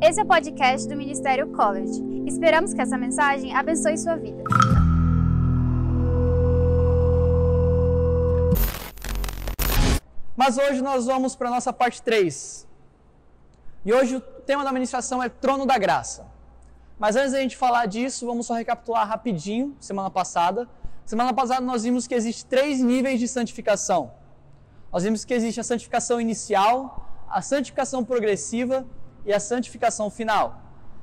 Esse é o podcast do Ministério College. Esperamos que essa mensagem abençoe sua vida. Mas hoje nós vamos para a nossa parte 3. E hoje o tema da ministração é Trono da Graça. Mas antes da gente falar disso, vamos só recapitular rapidinho, semana passada. Semana passada nós vimos que existe três níveis de santificação. Nós vimos que existe a santificação inicial, a santificação progressiva e a santificação final.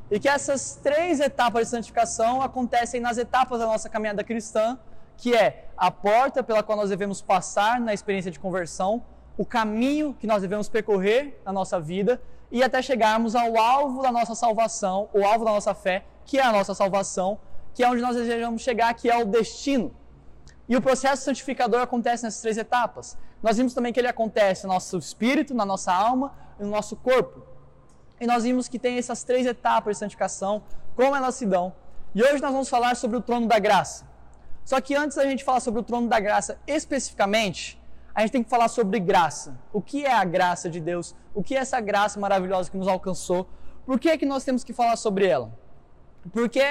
E que essas três etapas de santificação acontecem nas etapas da nossa caminhada cristã, que é a porta pela qual nós devemos passar na experiência de conversão, o caminho que nós devemos percorrer na nossa vida e até chegarmos ao alvo da nossa salvação, o alvo da nossa fé, que é a nossa salvação, que é onde nós desejamos chegar, que é o destino. E o processo santificador acontece nessas três etapas. Nós vimos também que ele acontece no nosso espírito, na nossa alma e no nosso corpo. E nós vimos que tem essas três etapas de santificação, como elas se dão. E hoje nós vamos falar sobre o trono da graça. Só que antes da gente falar sobre o trono da graça especificamente, a gente tem que falar sobre graça. O que é a graça de Deus? O que é essa graça maravilhosa que nos alcançou? Por que, é que nós temos que falar sobre ela? Porque,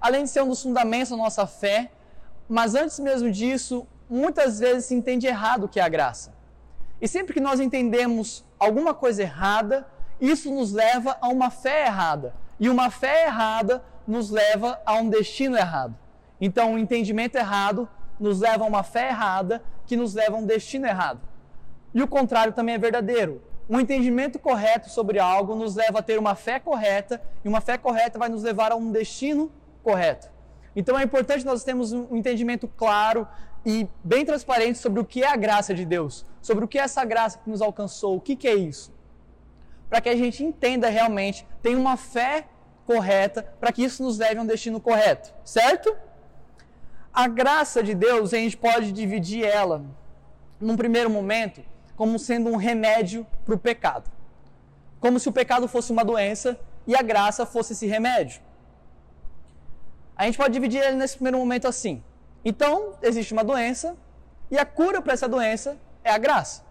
além de ser um dos fundamentos da nossa fé, mas antes mesmo disso, muitas vezes se entende errado o que é a graça. E sempre que nós entendemos alguma coisa errada, isso nos leva a uma fé errada. E uma fé errada nos leva a um destino errado. Então, o um entendimento errado nos leva a uma fé errada, que nos leva a um destino errado. E o contrário também é verdadeiro. Um entendimento correto sobre algo nos leva a ter uma fé correta, e uma fé correta vai nos levar a um destino correto. Então é importante nós termos um entendimento claro e bem transparente sobre o que é a graça de Deus, sobre o que é essa graça que nos alcançou, o que, que é isso para que a gente entenda realmente, tenha uma fé correta, para que isso nos leve a um destino correto, certo? A graça de Deus, a gente pode dividir ela, num primeiro momento, como sendo um remédio para o pecado. Como se o pecado fosse uma doença e a graça fosse esse remédio. A gente pode dividir ele nesse primeiro momento assim. Então, existe uma doença e a cura para essa doença é a graça.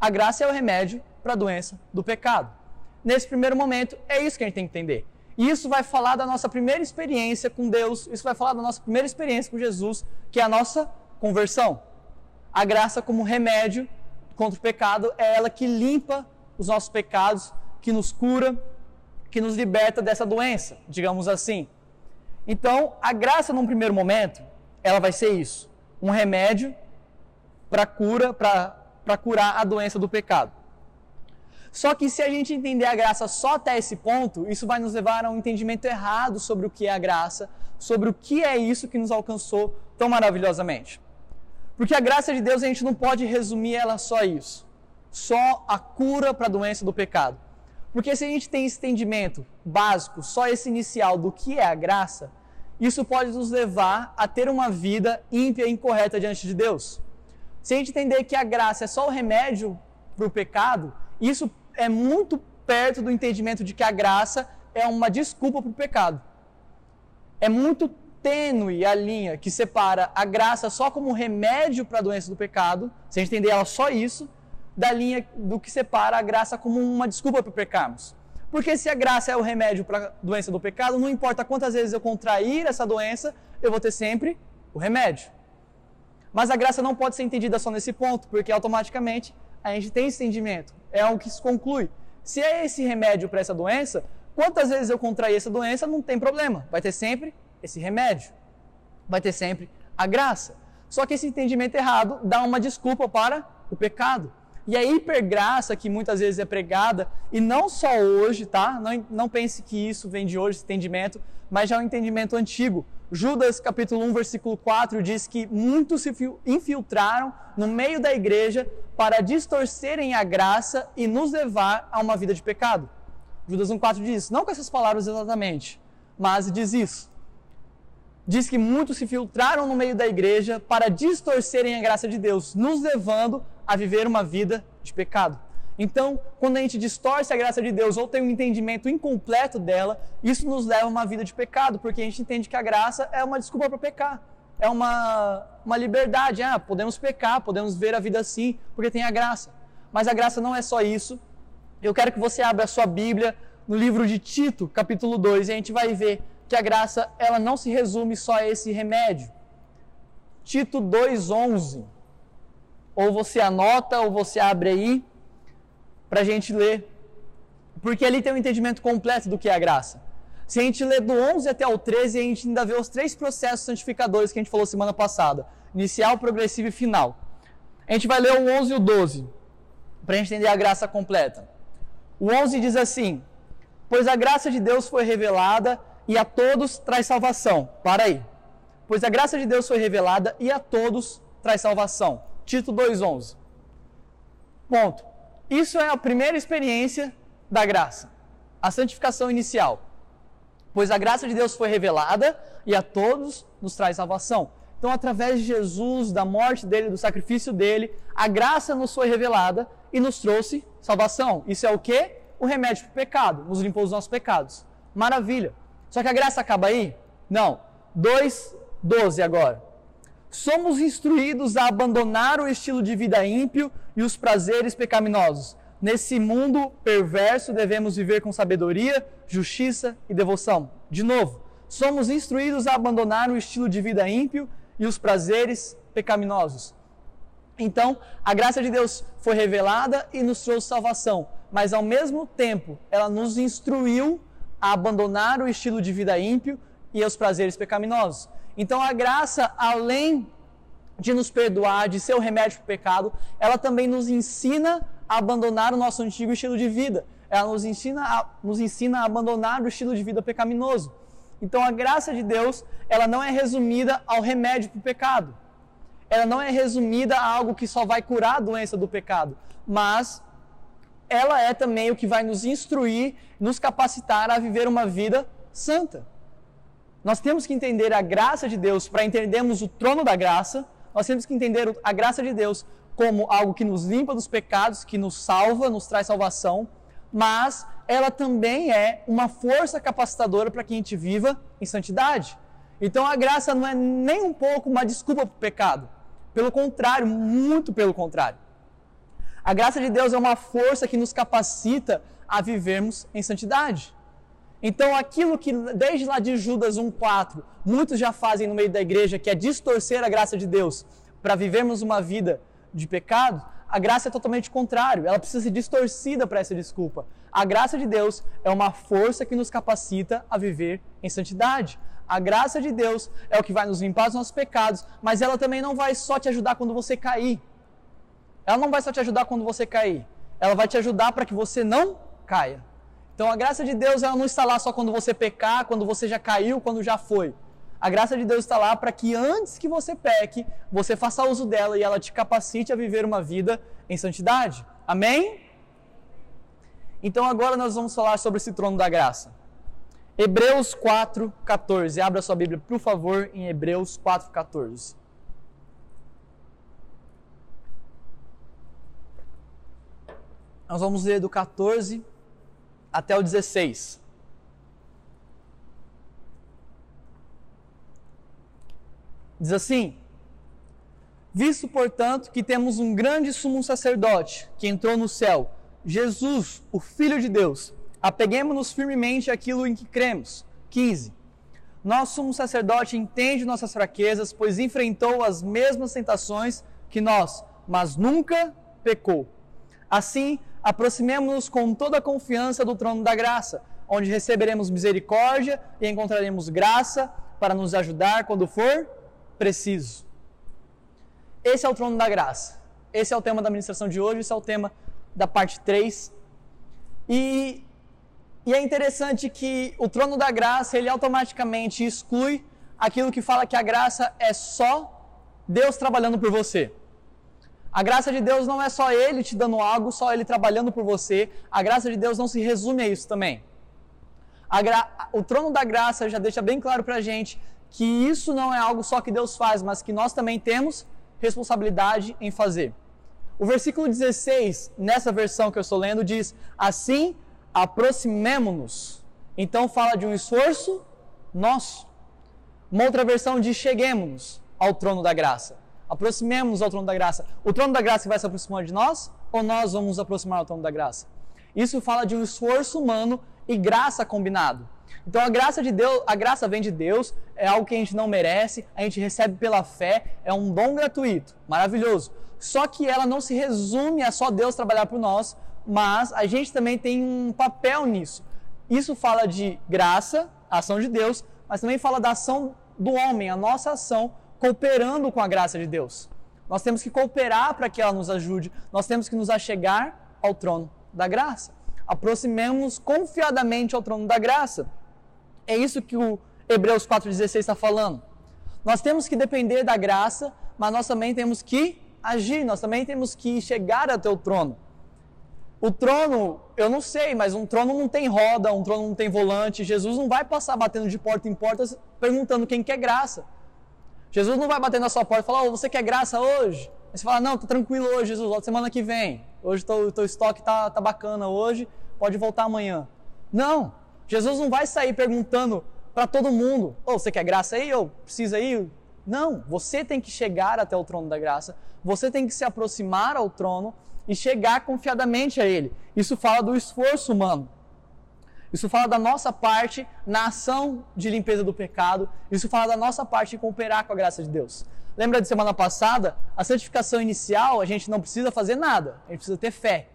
A graça é o remédio para a doença do pecado nesse primeiro momento. É isso que a gente tem que entender. E isso vai falar da nossa primeira experiência com Deus, isso vai falar da nossa primeira experiência com Jesus, que é a nossa conversão. A graça como remédio contra o pecado é ela que limpa os nossos pecados, que nos cura, que nos liberta dessa doença, digamos assim. Então, a graça num primeiro momento, ela vai ser isso, um remédio para cura, para curar a doença do pecado. Só que se a gente entender a graça só até esse ponto, isso vai nos levar a um entendimento errado sobre o que é a graça, sobre o que é isso que nos alcançou tão maravilhosamente. Porque a graça de Deus a gente não pode resumir ela só isso, só a cura para a doença do pecado. Porque se a gente tem esse entendimento básico, só esse inicial do que é a graça, isso pode nos levar a ter uma vida ímpia e incorreta diante de Deus. Se a gente entender que a graça é só o remédio para o pecado, isso é muito perto do entendimento de que a graça é uma desculpa para o pecado. É muito tênue a linha que separa a graça só como remédio para a doença do pecado, se a gente entender ela só isso, da linha do que separa a graça como uma desculpa para pecarmos. Porque se a graça é o remédio para a doença do pecado, não importa quantas vezes eu contrair essa doença, eu vou ter sempre o remédio. Mas a graça não pode ser entendida só nesse ponto, porque automaticamente a gente tem esse entendimento. É algo que se conclui. Se é esse remédio para essa doença, quantas vezes eu contrair essa doença, não tem problema. Vai ter sempre esse remédio. Vai ter sempre a graça. Só que esse entendimento errado dá uma desculpa para o pecado. E a hipergraça que muitas vezes é pregada, e não só hoje, tá? Não, não pense que isso vem de hoje, esse entendimento, mas já é um entendimento antigo. Judas capítulo 1, versículo 4 diz que muitos se infiltraram no meio da igreja para distorcerem a graça e nos levar a uma vida de pecado. Judas 1,4 diz não com essas palavras exatamente, mas diz isso. Diz que muitos se filtraram no meio da igreja para distorcerem a graça de Deus, nos levando a viver uma vida de pecado. Então, quando a gente distorce a graça de Deus ou tem um entendimento incompleto dela, isso nos leva a uma vida de pecado, porque a gente entende que a graça é uma desculpa para pecar. É uma, uma liberdade. Ah, podemos pecar, podemos ver a vida assim, porque tem a graça. Mas a graça não é só isso. Eu quero que você abra a sua Bíblia no livro de Tito, capítulo 2, e a gente vai ver que a graça ela não se resume só a esse remédio. Tito 2:11. Ou você anota ou você abre aí para a gente ler, porque ali tem um entendimento completo do que é a graça. Se a gente ler do 11 até o 13, a gente ainda vê os três processos santificadores que a gente falou semana passada: inicial, progressivo e final. A gente vai ler o 11 e o 12, para entender a graça completa. O 11 diz assim: Pois a graça de Deus foi revelada e a todos traz salvação. Para aí. Pois a graça de Deus foi revelada e a todos traz salvação. Tito 2,11. Ponto. Isso é a primeira experiência da graça. A santificação inicial. Pois a graça de Deus foi revelada e a todos nos traz salvação. Então, através de Jesus, da morte dele, do sacrifício dele, a graça nos foi revelada e nos trouxe salvação. Isso é o que? O remédio para o pecado, nos limpou os nossos pecados. Maravilha. Só que a graça acaba aí? Não. 2,12 agora. Somos instruídos a abandonar o estilo de vida ímpio e os prazeres pecaminosos. Nesse mundo perverso, devemos viver com sabedoria, justiça e devoção. De novo, somos instruídos a abandonar o estilo de vida ímpio e os prazeres pecaminosos. Então, a graça de Deus foi revelada e nos trouxe salvação, mas ao mesmo tempo, ela nos instruiu a abandonar o estilo de vida ímpio e os prazeres pecaminosos. Então a graça, além de nos perdoar, de ser o remédio para o pecado, ela também nos ensina a abandonar o nosso antigo estilo de vida. Ela nos ensina a, nos ensina a abandonar o estilo de vida pecaminoso. Então a graça de Deus, ela não é resumida ao remédio para o pecado. Ela não é resumida a algo que só vai curar a doença do pecado, mas ela é também o que vai nos instruir, nos capacitar a viver uma vida santa. Nós temos que entender a graça de Deus para entendermos o trono da graça. Nós temos que entender a graça de Deus como algo que nos limpa dos pecados, que nos salva, nos traz salvação, mas ela também é uma força capacitadora para que a gente viva em santidade. Então a graça não é nem um pouco uma desculpa para o pecado. Pelo contrário, muito pelo contrário. A graça de Deus é uma força que nos capacita a vivermos em santidade. Então, aquilo que desde lá de Judas 1,4 muitos já fazem no meio da igreja, que é distorcer a graça de Deus para vivermos uma vida de pecado, a graça é totalmente contrário. Ela precisa ser distorcida para essa desculpa. A graça de Deus é uma força que nos capacita a viver em santidade. A graça de Deus é o que vai nos limpar dos nossos pecados, mas ela também não vai só te ajudar quando você cair. Ela não vai só te ajudar quando você cair. Ela vai te ajudar para que você não caia. Então a graça de Deus ela não está lá só quando você pecar, quando você já caiu, quando já foi. A graça de Deus está lá para que antes que você peque, você faça uso dela e ela te capacite a viver uma vida em santidade. Amém? Então agora nós vamos falar sobre esse trono da graça. Hebreus 4:14. Abra sua Bíblia, por favor, em Hebreus 4:14. Nós vamos ler do 14 até o 16. Diz assim: Visto, portanto, que temos um grande sumo sacerdote que entrou no céu, Jesus, o Filho de Deus, apeguemos-nos firmemente àquilo em que cremos. 15. Nosso sumo sacerdote entende nossas fraquezas, pois enfrentou as mesmas tentações que nós, mas nunca pecou. Assim, aproximemo-nos com toda a confiança do trono da graça, onde receberemos misericórdia e encontraremos graça para nos ajudar quando for preciso. Esse é o trono da graça. Esse é o tema da ministração de hoje, esse é o tema da parte 3. E, e é interessante que o trono da graça, ele automaticamente exclui aquilo que fala que a graça é só Deus trabalhando por você. A graça de Deus não é só Ele te dando algo, só Ele trabalhando por você. A graça de Deus não se resume a isso também. Gra... O trono da graça já deixa bem claro para a gente que isso não é algo só que Deus faz, mas que nós também temos responsabilidade em fazer. O versículo 16, nessa versão que eu estou lendo, diz: Assim aproximemo-nos. Então fala de um esforço nosso. Uma outra versão diz: Cheguemos-nos ao trono da graça aproximemos ao trono da graça. O trono da graça vai se aproximar de nós ou nós vamos nos aproximar ao trono da graça? Isso fala de um esforço humano e graça combinado. Então a graça de Deus, a graça vem de Deus, é algo que a gente não merece, a gente recebe pela fé, é um dom gratuito, maravilhoso. Só que ela não se resume a só Deus trabalhar por nós, mas a gente também tem um papel nisso. Isso fala de graça, ação de Deus, mas também fala da ação do homem, a nossa ação cooperando com a graça de Deus. Nós temos que cooperar para que ela nos ajude, nós temos que nos achegar ao trono da graça. Aproximemos confiadamente ao trono da graça. É isso que o Hebreus 4,16 está falando. Nós temos que depender da graça, mas nós também temos que agir, nós também temos que chegar até o trono. O trono, eu não sei, mas um trono não tem roda, um trono não tem volante. Jesus não vai passar batendo de porta em porta perguntando quem quer graça. Jesus não vai bater na sua porta e falar, oh, você quer graça hoje? Aí você fala, não, tô tranquilo hoje, Jesus, volta semana que vem. Hoje o teu estoque tá, tá bacana hoje, pode voltar amanhã. Não, Jesus não vai sair perguntando para todo mundo, oh, você quer graça aí? Ou precisa aí? Não, você tem que chegar até o trono da graça, você tem que se aproximar ao trono e chegar confiadamente a Ele. Isso fala do esforço humano. Isso fala da nossa parte na ação de limpeza do pecado. Isso fala da nossa parte em cooperar com a graça de Deus. Lembra de semana passada? A santificação inicial, a gente não precisa fazer nada, a gente precisa ter fé.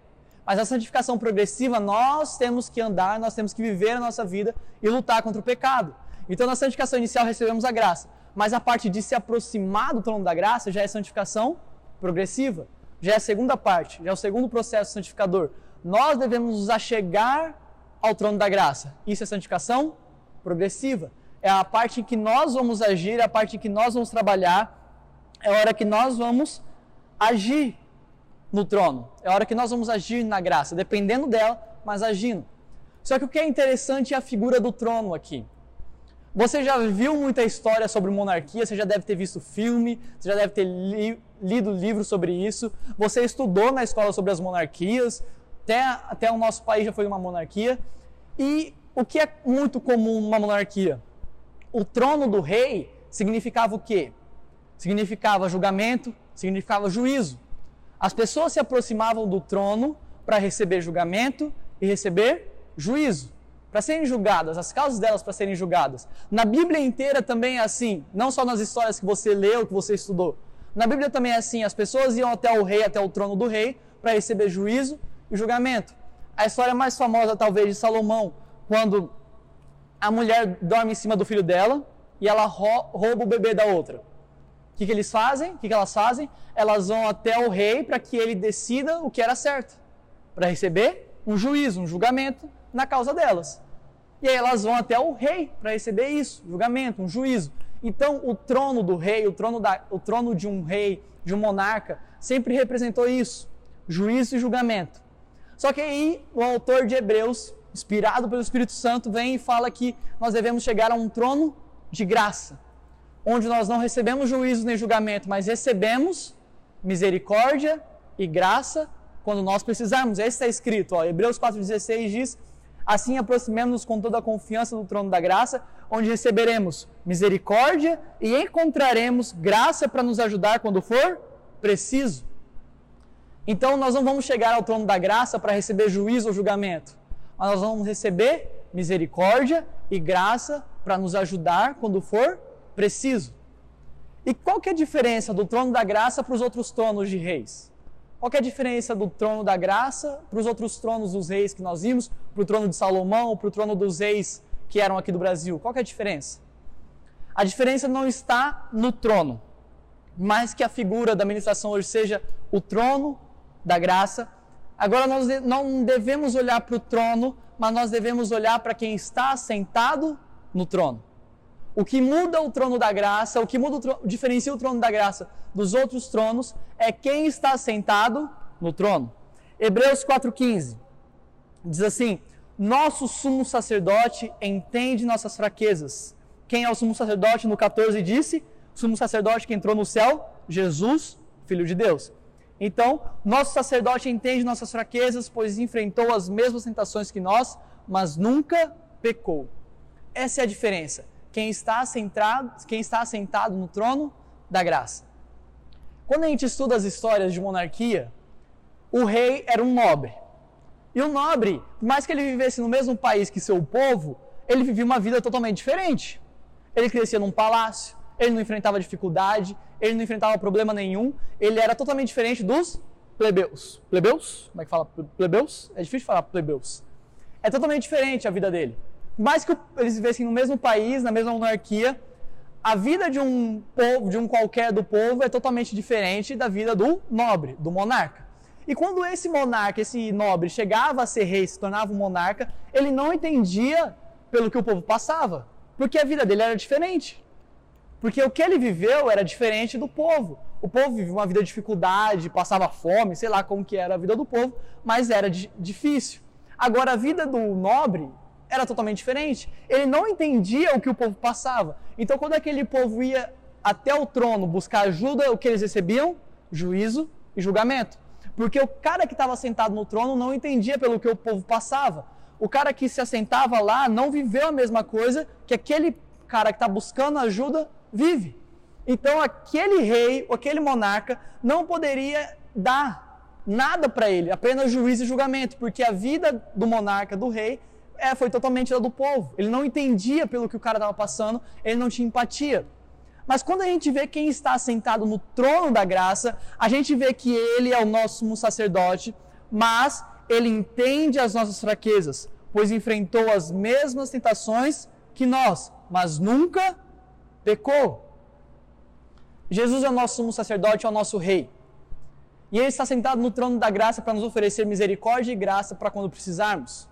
Mas a santificação progressiva, nós temos que andar, nós temos que viver a nossa vida e lutar contra o pecado. Então, na santificação inicial, recebemos a graça. Mas a parte de se aproximar do trono da graça já é santificação progressiva já é a segunda parte, já é o segundo processo santificador. Nós devemos nos achegar ao trono da graça. Isso é santificação progressiva. É a parte em que nós vamos agir, é a parte em que nós vamos trabalhar, é a hora que nós vamos agir no trono. É a hora que nós vamos agir na graça, dependendo dela, mas agindo. Só que o que é interessante é a figura do trono aqui. Você já viu muita história sobre monarquia, você já deve ter visto filme, você já deve ter li lido livros sobre isso, você estudou na escola sobre as monarquias, até, até o nosso país já foi uma monarquia. E o que é muito comum numa monarquia? O trono do rei significava o quê? Significava julgamento, significava juízo. As pessoas se aproximavam do trono para receber julgamento e receber juízo para serem julgadas, as causas delas para serem julgadas. Na Bíblia inteira também é assim, não só nas histórias que você leu, que você estudou. Na Bíblia também é assim, as pessoas iam até o rei, até o trono do rei, para receber juízo e julgamento. A história mais famosa, talvez, de Salomão, quando a mulher dorme em cima do filho dela e ela rouba o bebê da outra. O que, que eles fazem? O que, que elas fazem? Elas vão até o rei para que ele decida o que era certo, para receber um juízo, um julgamento na causa delas. E aí elas vão até o rei para receber isso, julgamento, um juízo. Então, o trono do rei, o trono, da, o trono de um rei, de um monarca, sempre representou isso: juízo e julgamento. Só que aí, o autor de Hebreus, inspirado pelo Espírito Santo, vem e fala que nós devemos chegar a um trono de graça, onde nós não recebemos juízo nem julgamento, mas recebemos misericórdia e graça quando nós precisarmos. Esse está escrito, ó, Hebreus 4,16 diz Assim aproximemos-nos com toda a confiança do trono da graça, onde receberemos misericórdia e encontraremos graça para nos ajudar quando for preciso. Então nós não vamos chegar ao trono da graça para receber juízo ou julgamento, mas nós vamos receber misericórdia e graça para nos ajudar quando for preciso. E qual que é a diferença do trono da graça para os outros tronos de reis? Qual é a diferença do trono da graça para os outros tronos dos reis que nós vimos, para o trono de Salomão, para o trono dos reis que eram aqui do Brasil? Qual é a diferença? A diferença não está no trono, mas que a figura da administração hoje seja o trono da graça. Agora nós não devemos olhar para o trono, mas nós devemos olhar para quem está sentado no trono. O que muda o trono da graça, o que muda o trono, diferencia o trono da graça dos outros tronos é quem está sentado no trono. Hebreus 4,15 diz assim: Nosso sumo sacerdote entende nossas fraquezas. Quem é o sumo sacerdote? No 14 disse: Sumo sacerdote que entrou no céu, Jesus, Filho de Deus. Então, nosso sacerdote entende nossas fraquezas, pois enfrentou as mesmas tentações que nós, mas nunca pecou. Essa é a diferença quem está, centrado, quem está sentado no trono da graça. Quando a gente estuda as histórias de monarquia, o rei era um nobre. E o nobre, por mais que ele vivesse no mesmo país que seu povo, ele vivia uma vida totalmente diferente. Ele crescia num palácio, ele não enfrentava dificuldade, ele não enfrentava problema nenhum, ele era totalmente diferente dos plebeus. Plebeus? Como é que fala? Plebeus? É difícil falar plebeus. É totalmente diferente a vida dele. Por mais que eles vivessem no mesmo país, na mesma monarquia, a vida de um povo, de um qualquer do povo, é totalmente diferente da vida do nobre, do monarca. E quando esse monarca, esse nobre, chegava a ser rei, se tornava um monarca, ele não entendia pelo que o povo passava, porque a vida dele era diferente. Porque o que ele viveu era diferente do povo. O povo vivia uma vida de dificuldade, passava fome, sei lá como que era a vida do povo, mas era difícil. Agora a vida do nobre era totalmente diferente. Ele não entendia o que o povo passava. Então quando aquele povo ia até o trono buscar ajuda, o que eles recebiam? Juízo e julgamento. Porque o cara que estava sentado no trono não entendia pelo que o povo passava. O cara que se assentava lá não viveu a mesma coisa que aquele cara que está buscando ajuda vive. Então aquele rei, aquele monarca, não poderia dar nada para ele, apenas juízo e julgamento, porque a vida do monarca, do rei, é, foi totalmente da do povo. Ele não entendia pelo que o cara estava passando, ele não tinha empatia. Mas quando a gente vê quem está sentado no trono da graça, a gente vê que ele é o nosso sacerdote, mas ele entende as nossas fraquezas, pois enfrentou as mesmas tentações que nós, mas nunca pecou. Jesus é o nosso sumo sacerdote, é o nosso rei. E ele está sentado no trono da graça para nos oferecer misericórdia e graça para quando precisarmos.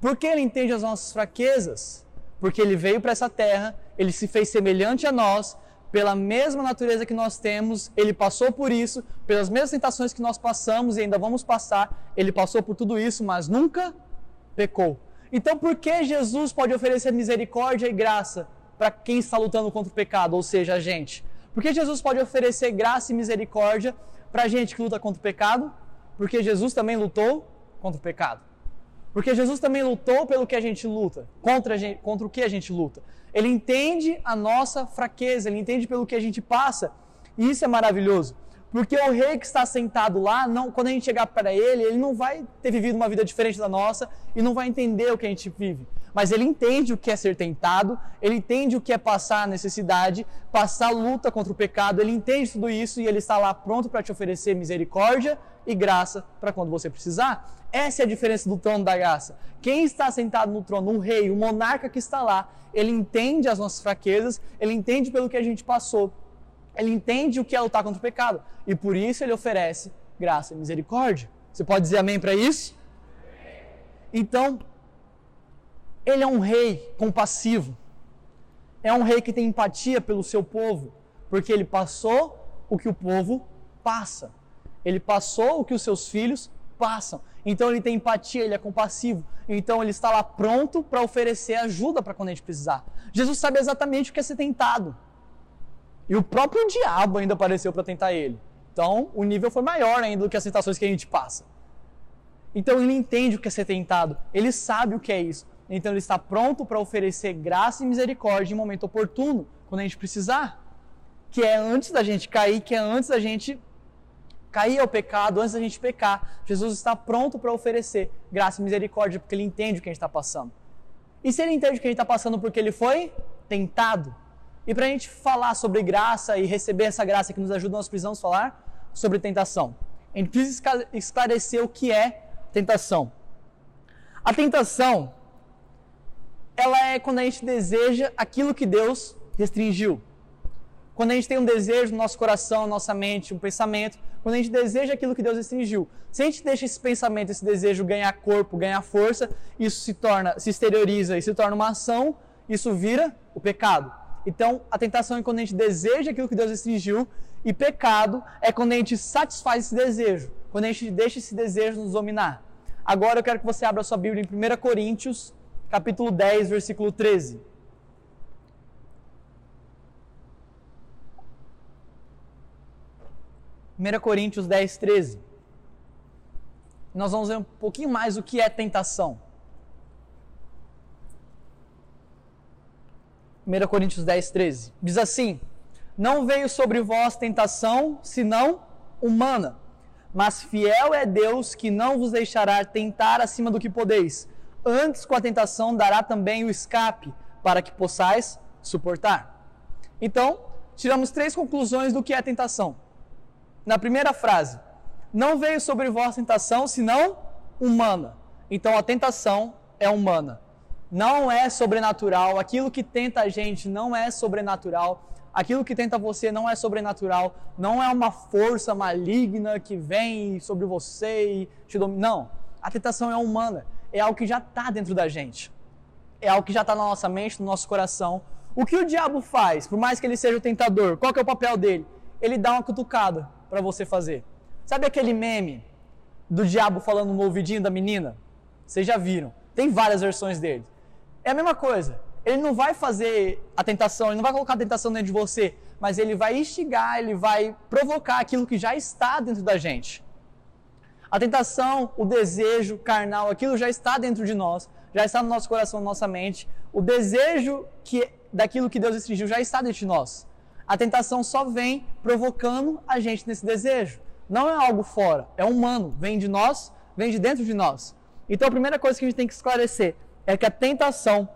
Porque ele entende as nossas fraquezas? Porque ele veio para essa terra, ele se fez semelhante a nós, pela mesma natureza que nós temos, ele passou por isso, pelas mesmas tentações que nós passamos e ainda vamos passar, ele passou por tudo isso, mas nunca pecou. Então, por que Jesus pode oferecer misericórdia e graça para quem está lutando contra o pecado, ou seja, a gente? Por que Jesus pode oferecer graça e misericórdia para a gente que luta contra o pecado? Porque Jesus também lutou contra o pecado. Porque Jesus também lutou pelo que a gente luta, contra, gente, contra o que a gente luta. Ele entende a nossa fraqueza, ele entende pelo que a gente passa. E isso é maravilhoso. Porque o rei que está sentado lá, não, quando a gente chegar para ele, ele não vai ter vivido uma vida diferente da nossa e não vai entender o que a gente vive. Mas ele entende o que é ser tentado, ele entende o que é passar a necessidade, passar a luta contra o pecado, ele entende tudo isso e ele está lá pronto para te oferecer misericórdia e graça para quando você precisar. Essa é a diferença do trono da graça. Quem está sentado no trono, um rei, um monarca que está lá, ele entende as nossas fraquezas, ele entende pelo que a gente passou, ele entende o que é lutar contra o pecado e por isso ele oferece graça e misericórdia. Você pode dizer amém para isso? Então, ele é um rei compassivo. É um rei que tem empatia pelo seu povo, porque ele passou o que o povo passa. Ele passou o que os seus filhos passam. Então ele tem empatia, ele é compassivo. Então ele está lá pronto para oferecer ajuda para quando a gente precisar. Jesus sabe exatamente o que é ser tentado. E o próprio diabo ainda apareceu para tentar ele. Então o nível foi maior ainda do que as tentações que a gente passa. Então ele entende o que é ser tentado, ele sabe o que é isso. Então ele está pronto para oferecer graça e misericórdia em momento oportuno, quando a gente precisar. Que é antes da gente cair, que é antes da gente cair ao pecado, antes da gente pecar, Jesus está pronto para oferecer graça e misericórdia, porque ele entende o que a gente está passando. E se ele entende o que a gente está passando porque ele foi tentado? E para a gente falar sobre graça e receber essa graça que nos ajuda, nós precisamos falar sobre tentação. A gente precisa esclarecer o que é tentação. A tentação, ela é quando a gente deseja aquilo que Deus restringiu. Quando a gente tem um desejo no nosso coração, na nossa mente, um pensamento, quando a gente deseja aquilo que Deus restringiu. Se a gente deixa esse pensamento, esse desejo ganhar corpo, ganhar força, isso se torna, se exterioriza e se torna uma ação, isso vira o pecado. Então, a tentação é quando a gente deseja aquilo que Deus restringiu, e pecado é quando a gente satisfaz esse desejo, quando a gente deixa esse desejo nos dominar. Agora eu quero que você abra sua Bíblia em 1 Coríntios, capítulo 10, versículo 13. 1 Coríntios 10, 13. Nós vamos ver um pouquinho mais o que é tentação. 1 Coríntios 10, 13. Diz assim: Não veio sobre vós tentação, senão humana. Mas fiel é Deus que não vos deixará tentar acima do que podeis. Antes, com a tentação, dará também o escape, para que possais suportar. Então, tiramos três conclusões do que é tentação. Na primeira frase, não veio sobre vós tentação senão humana. Então, a tentação é humana. Não é sobrenatural. Aquilo que tenta a gente não é sobrenatural aquilo que tenta você não é sobrenatural, não é uma força maligna que vem sobre você e te domina. Não. A tentação é humana, é algo que já está dentro da gente, é algo que já está na nossa mente, no nosso coração. O que o diabo faz, por mais que ele seja o tentador, qual que é o papel dele? Ele dá uma cutucada para você fazer. Sabe aquele meme do diabo falando no ouvidinho da menina? Vocês já viram. Tem várias versões dele. É a mesma coisa ele não vai fazer a tentação, ele não vai colocar a tentação dentro de você, mas ele vai instigar, ele vai provocar aquilo que já está dentro da gente. A tentação, o desejo carnal, aquilo já está dentro de nós, já está no nosso coração, na nossa mente. O desejo que daquilo que Deus restringiu já está dentro de nós. A tentação só vem provocando a gente nesse desejo. Não é algo fora, é humano, vem de nós, vem de dentro de nós. Então a primeira coisa que a gente tem que esclarecer é que a tentação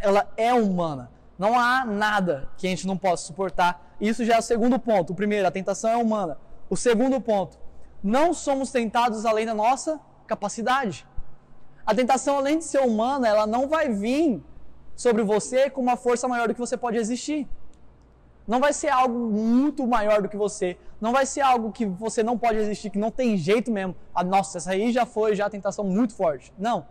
ela é humana. Não há nada que a gente não possa suportar. Isso já é o segundo ponto. O primeiro, a tentação é humana. O segundo ponto, não somos tentados além da nossa capacidade. A tentação, além de ser humana, ela não vai vir sobre você com uma força maior do que você pode resistir. Não vai ser algo muito maior do que você. Não vai ser algo que você não pode resistir, que não tem jeito mesmo. Ah, nossa, essa aí já foi já a tentação muito forte. Não.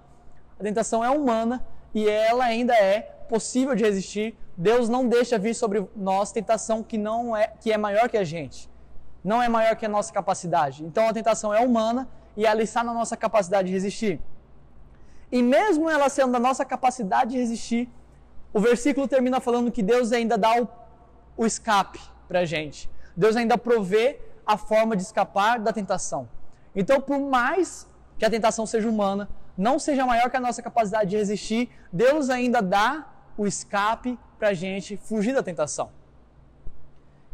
A tentação é humana e ela ainda é possível de resistir. Deus não deixa vir sobre nós tentação que não é que é maior que a gente. Não é maior que a nossa capacidade. Então a tentação é humana e ela está na nossa capacidade de resistir. E mesmo ela sendo da nossa capacidade de resistir, o versículo termina falando que Deus ainda dá o, o escape para a gente. Deus ainda provê a forma de escapar da tentação. Então, por mais que a tentação seja humana, não seja maior que a nossa capacidade de resistir, Deus ainda dá o escape para a gente fugir da tentação.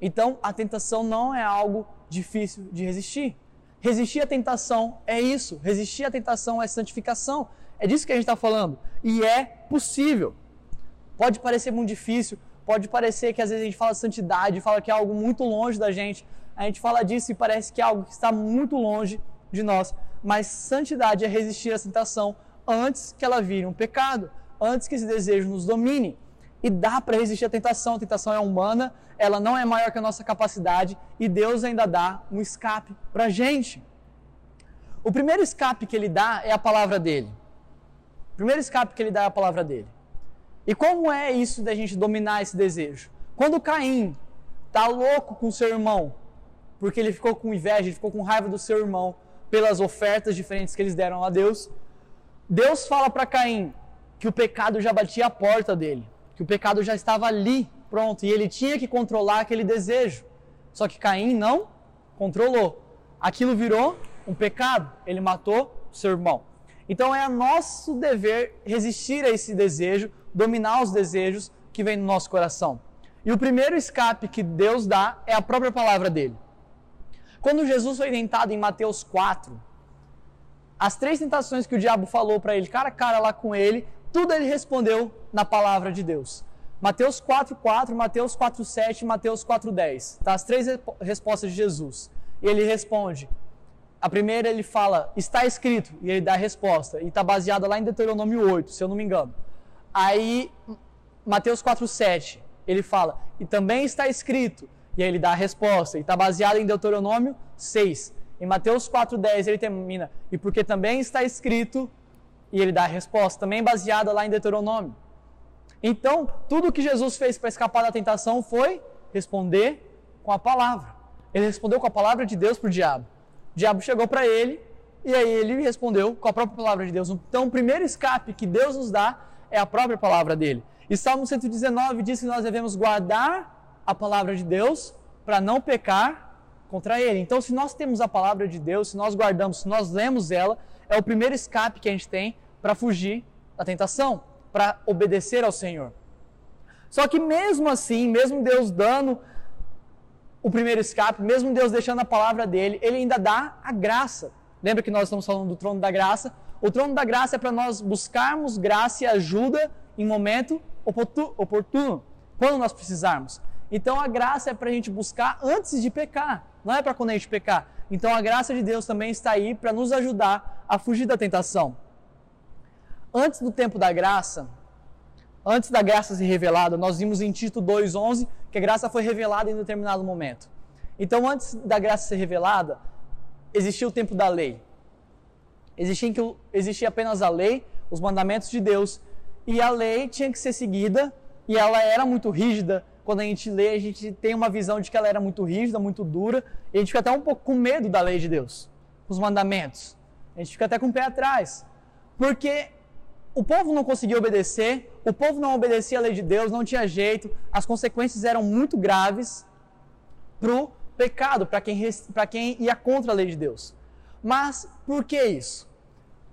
Então, a tentação não é algo difícil de resistir. Resistir à tentação é isso. Resistir à tentação é santificação. É disso que a gente está falando. E é possível. Pode parecer muito difícil, pode parecer que às vezes a gente fala santidade, fala que é algo muito longe da gente. A gente fala disso e parece que é algo que está muito longe de nós mas santidade é resistir à tentação antes que ela vire um pecado, antes que esse desejo nos domine. E dá para resistir à tentação, a tentação é humana, ela não é maior que a nossa capacidade e Deus ainda dá um escape para a gente. O primeiro escape que ele dá é a palavra dele. O primeiro escape que ele dá é a palavra dele. E como é isso da gente dominar esse desejo? Quando Caim está louco com seu irmão, porque ele ficou com inveja, ele ficou com raiva do seu irmão, pelas ofertas diferentes que eles deram a Deus, Deus fala para Caim que o pecado já batia a porta dele, que o pecado já estava ali, pronto, e ele tinha que controlar aquele desejo. Só que Caim não controlou. Aquilo virou um pecado, ele matou seu irmão. Então é nosso dever resistir a esse desejo, dominar os desejos que vem no nosso coração. E o primeiro escape que Deus dá é a própria palavra dele. Quando Jesus foi tentado em Mateus 4, as três tentações que o diabo falou para ele, cara a cara lá com ele, tudo ele respondeu na palavra de Deus. Mateus 4:4, Mateus 4:7 e Mateus 4:10. Tá as três respostas de Jesus. E ele responde. A primeira ele fala: "Está escrito", e ele dá a resposta, e está baseada lá em Deuteronômio 8, se eu não me engano. Aí Mateus 4:7, ele fala: "E também está escrito", e aí ele dá a resposta. E está baseado em Deuteronômio 6. Em Mateus 4,10 ele termina. E porque também está escrito, e ele dá a resposta, também baseada lá em Deuteronômio. Então, tudo que Jesus fez para escapar da tentação foi responder com a palavra. Ele respondeu com a palavra de Deus para o diabo. O diabo chegou para ele e aí ele respondeu com a própria palavra de Deus. Então, o primeiro escape que Deus nos dá é a própria palavra dele. E Salmo 119 diz que nós devemos guardar a palavra de Deus para não pecar contra ele. Então, se nós temos a palavra de Deus, se nós guardamos, se nós lemos ela, é o primeiro escape que a gente tem para fugir da tentação, para obedecer ao Senhor. Só que mesmo assim, mesmo Deus dando o primeiro escape, mesmo Deus deixando a palavra dele, ele ainda dá a graça. Lembra que nós estamos falando do trono da graça? O trono da graça é para nós buscarmos graça e ajuda em momento oportuno, quando nós precisarmos. Então a graça é para a gente buscar antes de pecar, não é para quando a gente pecar. Então a graça de Deus também está aí para nos ajudar a fugir da tentação. Antes do tempo da graça, antes da graça ser revelada, nós vimos em Tito 2:11 que a graça foi revelada em determinado momento. Então antes da graça ser revelada, existia o tempo da lei. Existia, existia apenas a lei, os mandamentos de Deus, e a lei tinha que ser seguida, e ela era muito rígida, quando a gente lê, a gente tem uma visão de que ela era muito rígida, muito dura, e a gente fica até um pouco com medo da lei de Deus, os mandamentos. A gente fica até com o pé atrás. Porque o povo não conseguia obedecer, o povo não obedecia a lei de Deus, não tinha jeito, as consequências eram muito graves para o pecado, para quem, quem ia contra a lei de Deus. Mas por que isso?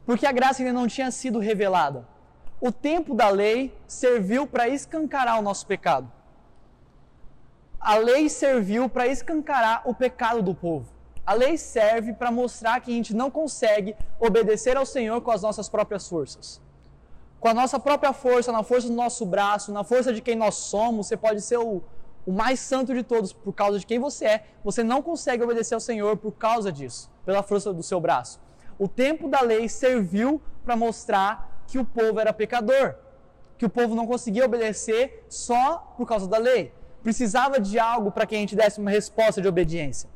Porque a graça ainda não tinha sido revelada. O tempo da lei serviu para escancarar o nosso pecado a lei serviu para escancarar o pecado do povo. A lei serve para mostrar que a gente não consegue obedecer ao Senhor com as nossas próprias forças. Com a nossa própria força, na força do nosso braço, na força de quem nós somos, você pode ser o, o mais santo de todos por causa de quem você é. Você não consegue obedecer ao Senhor por causa disso, pela força do seu braço. O tempo da lei serviu para mostrar que o povo era pecador, que o povo não conseguia obedecer só por causa da lei precisava de algo para que a gente desse uma resposta de obediência.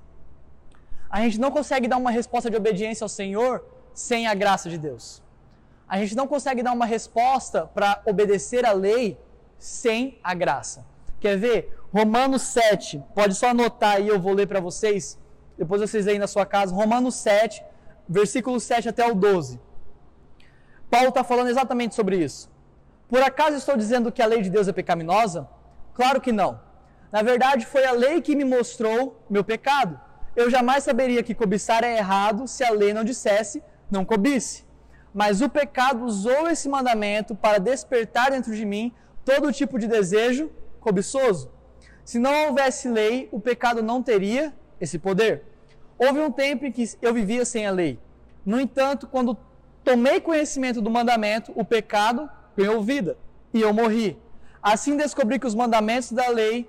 A gente não consegue dar uma resposta de obediência ao Senhor sem a graça de Deus. A gente não consegue dar uma resposta para obedecer a lei sem a graça. Quer ver? Romanos 7, pode só anotar aí, eu vou ler para vocês, depois vocês aí na sua casa. Romanos 7, versículo 7 até o 12. Paulo está falando exatamente sobre isso. Por acaso estou dizendo que a lei de Deus é pecaminosa? Claro que não. Na verdade, foi a lei que me mostrou meu pecado. Eu jamais saberia que cobiçar é errado se a lei não dissesse não cobice. Mas o pecado usou esse mandamento para despertar dentro de mim todo tipo de desejo cobiçoso. Se não houvesse lei, o pecado não teria esse poder. Houve um tempo em que eu vivia sem a lei. No entanto, quando tomei conhecimento do mandamento, o pecado ganhou vida e eu morri. Assim descobri que os mandamentos da lei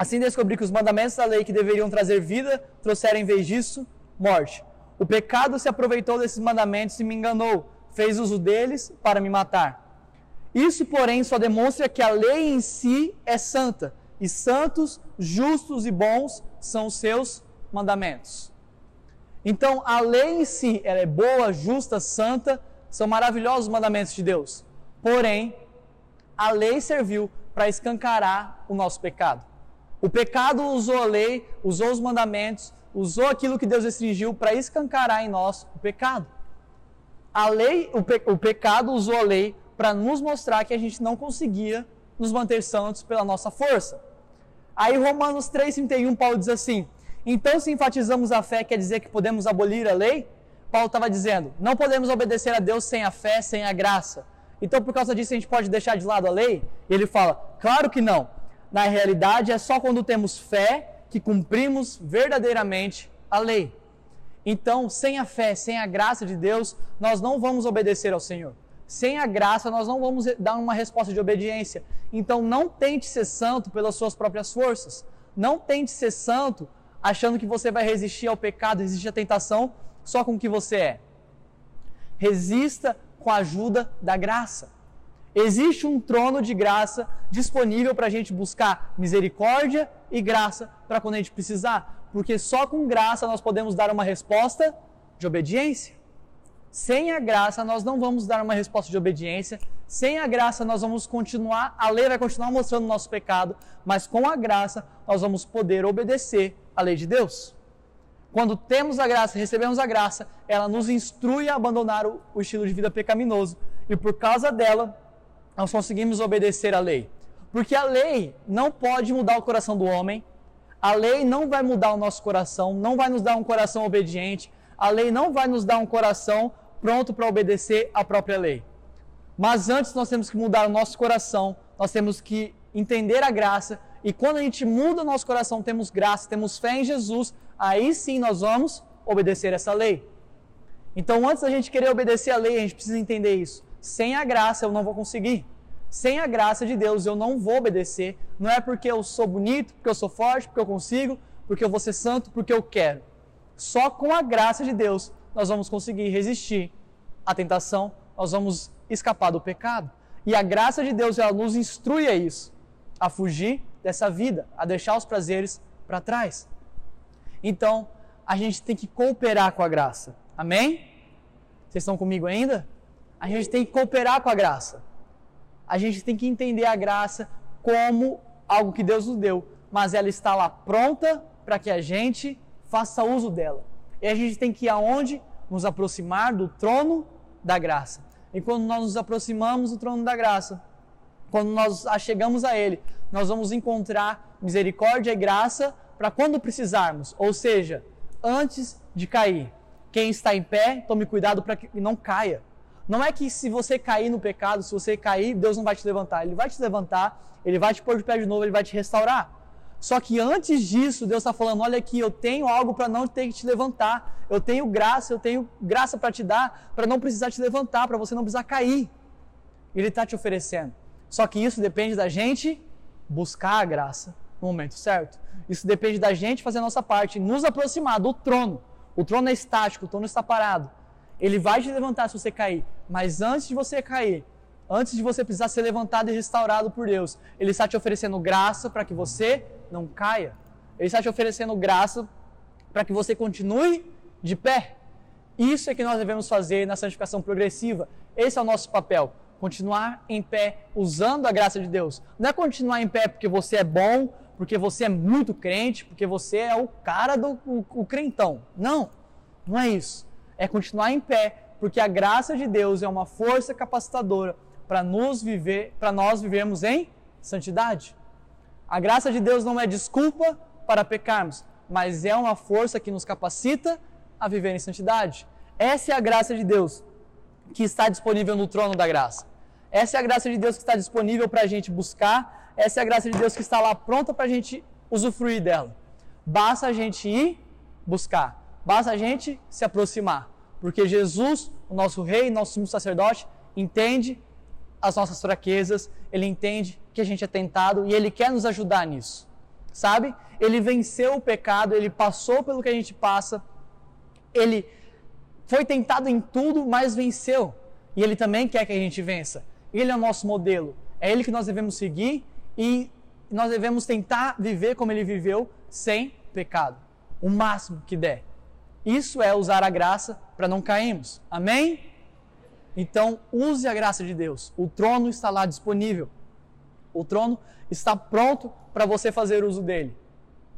Assim descobri que os mandamentos da lei que deveriam trazer vida trouxeram em vez disso morte. O pecado se aproveitou desses mandamentos e me enganou, fez uso deles para me matar. Isso, porém, só demonstra que a lei em si é santa, e santos, justos e bons são os seus mandamentos. Então, a lei em si, ela é boa, justa, santa, são maravilhosos os mandamentos de Deus. Porém, a lei serviu para escancarar o nosso pecado. O pecado usou a lei, usou os mandamentos, usou aquilo que Deus restringiu para escancarar em nós o pecado. A lei, o, pe, o pecado usou a lei para nos mostrar que a gente não conseguia nos manter santos pela nossa força. Aí Romanos 3:31 Paulo diz assim: "Então se enfatizamos a fé, quer dizer que podemos abolir a lei?" Paulo estava dizendo: "Não podemos obedecer a Deus sem a fé, sem a graça. Então por causa disso a gente pode deixar de lado a lei?" E ele fala: "Claro que não na realidade, é só quando temos fé que cumprimos verdadeiramente a lei. Então, sem a fé, sem a graça de Deus, nós não vamos obedecer ao Senhor. Sem a graça, nós não vamos dar uma resposta de obediência. Então, não tente ser santo pelas suas próprias forças. Não tente ser santo achando que você vai resistir ao pecado, resistir à tentação só com o que você é. Resista com a ajuda da graça. Existe um trono de graça disponível para a gente buscar misericórdia e graça para quando a gente precisar, porque só com graça nós podemos dar uma resposta de obediência. Sem a graça nós não vamos dar uma resposta de obediência, sem a graça nós vamos continuar, a lei vai continuar mostrando o nosso pecado, mas com a graça nós vamos poder obedecer a lei de Deus. Quando temos a graça, recebemos a graça, ela nos instrui a abandonar o, o estilo de vida pecaminoso e por causa dela nós conseguimos obedecer a lei. Porque a lei não pode mudar o coração do homem, a lei não vai mudar o nosso coração, não vai nos dar um coração obediente, a lei não vai nos dar um coração pronto para obedecer à própria lei. Mas antes nós temos que mudar o nosso coração, nós temos que entender a graça E quando a gente muda o nosso coração, temos graça, temos fé em Jesus, aí sim nós vamos obedecer essa lei. Então, antes da gente querer obedecer a lei, a gente precisa entender isso. Sem a graça eu não vou conseguir. Sem a graça de Deus eu não vou obedecer. Não é porque eu sou bonito, porque eu sou forte, porque eu consigo, porque eu vou ser santo, porque eu quero. Só com a graça de Deus nós vamos conseguir resistir à tentação, nós vamos escapar do pecado. E a graça de Deus ela nos instrui a isso, a fugir dessa vida, a deixar os prazeres para trás. Então, a gente tem que cooperar com a graça. Amém? Vocês estão comigo ainda? A gente tem que cooperar com a graça. A gente tem que entender a graça como algo que Deus nos deu, mas ela está lá pronta para que a gente faça uso dela. E a gente tem que ir aonde? Nos aproximar do trono da graça. E quando nós nos aproximamos do trono da graça, quando nós chegamos a Ele, nós vamos encontrar misericórdia e graça para quando precisarmos, ou seja, antes de cair. Quem está em pé, tome cuidado para que não caia. Não é que se você cair no pecado, se você cair, Deus não vai te levantar. Ele vai te levantar, ele vai te pôr de pé de novo, ele vai te restaurar. Só que antes disso, Deus está falando: olha aqui, eu tenho algo para não ter que te levantar. Eu tenho graça, eu tenho graça para te dar, para não precisar te levantar, para você não precisar cair. Ele está te oferecendo. Só que isso depende da gente buscar a graça no momento certo. Isso depende da gente fazer a nossa parte, nos aproximar do trono. O trono é estático, o trono está parado. Ele vai te levantar se você cair, mas antes de você cair, antes de você precisar ser levantado e restaurado por Deus, Ele está te oferecendo graça para que você não caia. Ele está te oferecendo graça para que você continue de pé. Isso é que nós devemos fazer na santificação progressiva. Esse é o nosso papel continuar em pé usando a graça de Deus. Não é continuar em pé porque você é bom, porque você é muito crente, porque você é o cara do o, o crentão. Não, não é isso. É continuar em pé porque a graça de Deus é uma força capacitadora para nos viver, para nós vivermos em santidade. A graça de Deus não é desculpa para pecarmos, mas é uma força que nos capacita a viver em santidade. Essa é a graça de Deus que está disponível no trono da graça. Essa é a graça de Deus que está disponível para a gente buscar. Essa é a graça de Deus que está lá pronta para a gente usufruir dela. Basta a gente ir buscar. Basta a gente se aproximar. Porque Jesus, o nosso Rei, nosso sumo sacerdote, entende as nossas fraquezas, ele entende que a gente é tentado e ele quer nos ajudar nisso. Sabe? Ele venceu o pecado, ele passou pelo que a gente passa, ele foi tentado em tudo, mas venceu. E ele também quer que a gente vença. Ele é o nosso modelo. É ele que nós devemos seguir e nós devemos tentar viver como ele viveu, sem pecado. O máximo que der. Isso é usar a graça para não cairmos. Amém? Então, use a graça de Deus. O trono está lá disponível. O trono está pronto para você fazer uso dele.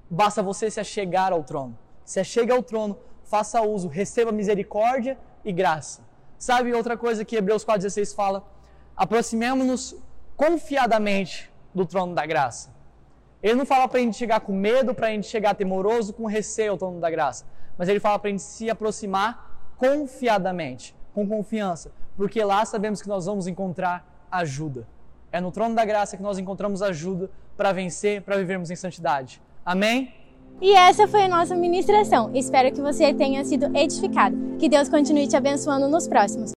Basta você se achegar ao trono. Se achega ao trono, faça uso, receba misericórdia e graça. Sabe outra coisa que Hebreus 4,16 fala? aproximemos-nos confiadamente do trono da graça. Ele não fala para a gente chegar com medo, para a gente chegar temoroso, com receio ao trono da graça. Mas ele fala para a gente se aproximar confiadamente, com confiança, porque lá sabemos que nós vamos encontrar ajuda. É no trono da graça que nós encontramos ajuda para vencer, para vivermos em santidade. Amém? E essa foi a nossa ministração. Espero que você tenha sido edificado. Que Deus continue te abençoando nos próximos.